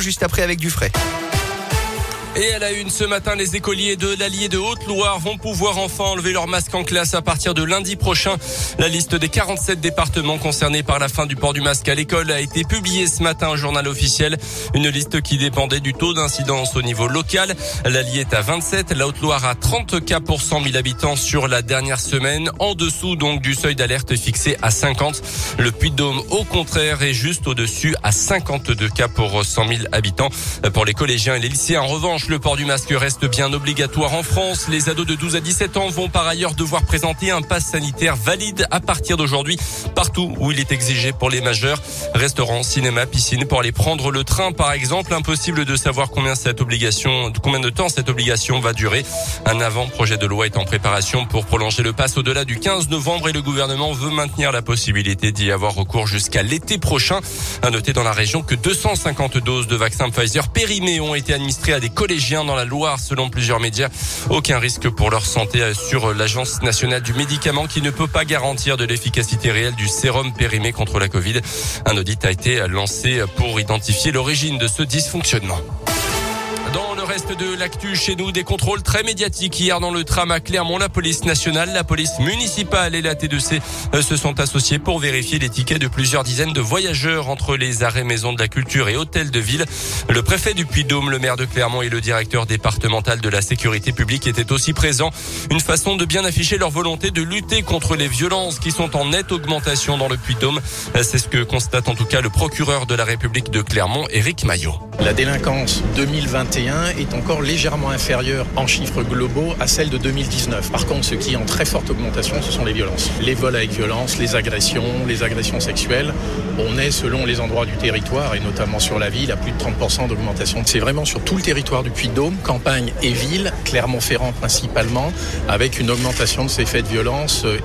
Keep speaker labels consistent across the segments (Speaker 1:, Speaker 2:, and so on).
Speaker 1: juste après avec du frais.
Speaker 2: Et à la une ce matin, les écoliers de l'Allier de Haute-Loire vont pouvoir enfin enlever leur masque en classe à partir de lundi prochain. La liste des 47 départements concernés par la fin du port du masque à l'école a été publiée ce matin au journal officiel. Une liste qui dépendait du taux d'incidence au niveau local. L'Allier est à 27, la Haute-Loire à 30 cas pour 100 000 habitants sur la dernière semaine, en dessous donc du seuil d'alerte fixé à 50. Le Puy-de-Dôme, au contraire, est juste au-dessus à 52 cas pour 100 000 habitants. Pour les collégiens et les lycéens, en revanche, le port du masque reste bien obligatoire en France. Les ados de 12 à 17 ans vont par ailleurs devoir présenter un pass sanitaire valide à partir d'aujourd'hui partout où il est exigé pour les majeurs. Restaurants, cinéma, piscine pour aller prendre le train par exemple. Impossible de savoir combien cette obligation, combien de temps cette obligation va durer. Un avant-projet de loi est en préparation pour prolonger le pass au-delà du 15 novembre et le gouvernement veut maintenir la possibilité d'y avoir recours jusqu'à l'été prochain. À noter dans la région que 250 doses de vaccin Pfizer périmés ont été administrées à des collégiens dans la Loire, selon plusieurs médias. Aucun risque pour leur santé sur l'Agence nationale du médicament qui ne peut pas garantir de l'efficacité réelle du sérum périmé contre la Covid. Un audit a été lancé pour identifier l'origine de ce dysfonctionnement. De l'actu chez nous, des contrôles très médiatiques hier dans le tram à Clermont. La police nationale, la police municipale et la T2C euh, se sont associés pour vérifier les tickets de plusieurs dizaines de voyageurs entre les arrêts maisons de la culture et hôtels de ville. Le préfet du Puy-Dôme, le maire de Clermont et le directeur départemental de la sécurité publique étaient aussi présents. Une façon de bien afficher leur volonté de lutter contre les violences qui sont en nette augmentation dans le Puy-Dôme. Euh, c'est ce que constate en tout cas le procureur de la République de Clermont, Éric Maillot.
Speaker 3: La délinquance 2021 est encore légèrement inférieure en chiffres globaux à celle de 2019. Par contre, ce qui est en très forte augmentation, ce sont les violences. Les vols avec violence, les agressions, les agressions sexuelles. On est, selon les endroits du territoire, et notamment sur la ville, à plus de 30% d'augmentation. C'est vraiment sur tout le territoire du Puy-de-Dôme, campagne et ville, Clermont-Ferrand principalement, avec une augmentation de ces faits de violence, euh,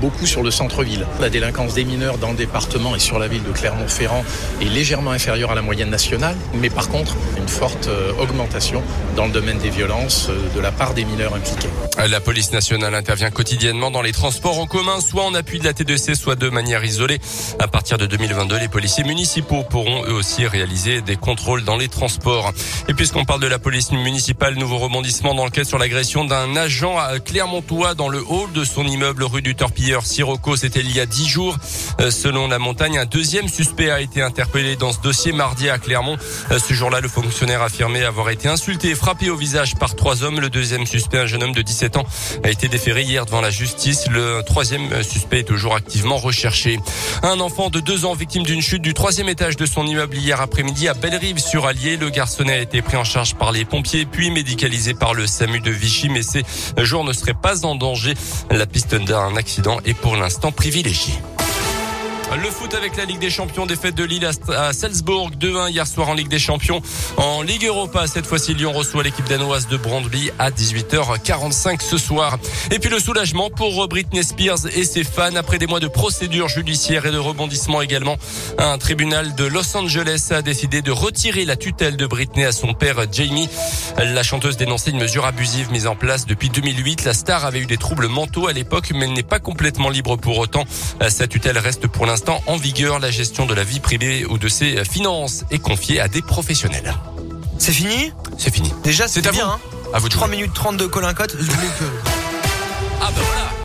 Speaker 3: beaucoup sur le centre-ville. La délinquance des mineurs dans le département et sur la ville de Clermont-Ferrand est légèrement inférieure à la moyenne nationale, mais par contre, une forte euh, augmentation dans le domaine des violences euh, de la part des mineurs impliqués.
Speaker 2: La police nationale intervient quotidiennement dans les transports en commun, soit en appui de la T2C, soit de manière isolée. À partir de 2022, les policiers municipaux pourront eux aussi réaliser des contrôles dans les transports. Et puisqu'on parle de la police municipale, nouveau rebondissement dans sur l'agression d'un agent à Clermontois dans le hall de son immeuble rue du Torpilleur Sirocco. C'était il y a dix jours. Euh, selon la montagne, un deuxième suspect a été interpellé dans ce dossier mardi à Clermont. Euh, ce jour-là, le fonctionnaire affirmé avoir été insulté frappé au visage par trois hommes. Le deuxième suspect, un jeune homme de 17 ans, a été déféré hier devant la justice. Le troisième suspect est toujours activement recherché. Un enfant de deux ans victime d'une chute du troisième étage de son immeuble hier après-midi à Bellerive sur Allier. Le garçonnet a été pris en charge par les pompiers puis médicalisé par le SAMU de Vichy, mais ces jours ne seraient pas en danger. La piste d'un accident est pour l'instant privilégiée. Le foot avec la Ligue des Champions, défaite de Lille à Salzbourg 2-1 hier soir en Ligue des Champions. En Ligue Europa, cette fois-ci, Lyon reçoit l'équipe danoise de Brondby à 18h45 ce soir. Et puis le soulagement pour Britney Spears et ses fans après des mois de procédures judiciaires et de rebondissements également. Un tribunal de Los Angeles a décidé de retirer la tutelle de Britney à son père Jamie. La chanteuse dénonçait une mesure abusive mise en place depuis 2008. La star avait eu des troubles mentaux à l'époque, mais elle n'est pas complètement libre pour autant. Sa tutelle reste pour l'instant en vigueur. La gestion de la vie privée ou de ses finances est confiée à des professionnels.
Speaker 1: C'est fini?
Speaker 2: C'est fini.
Speaker 1: Déjà, c'est bien.
Speaker 2: À vous.
Speaker 1: Hein. 3 minutes 30 de Colin Cotte.
Speaker 2: Ah bah voilà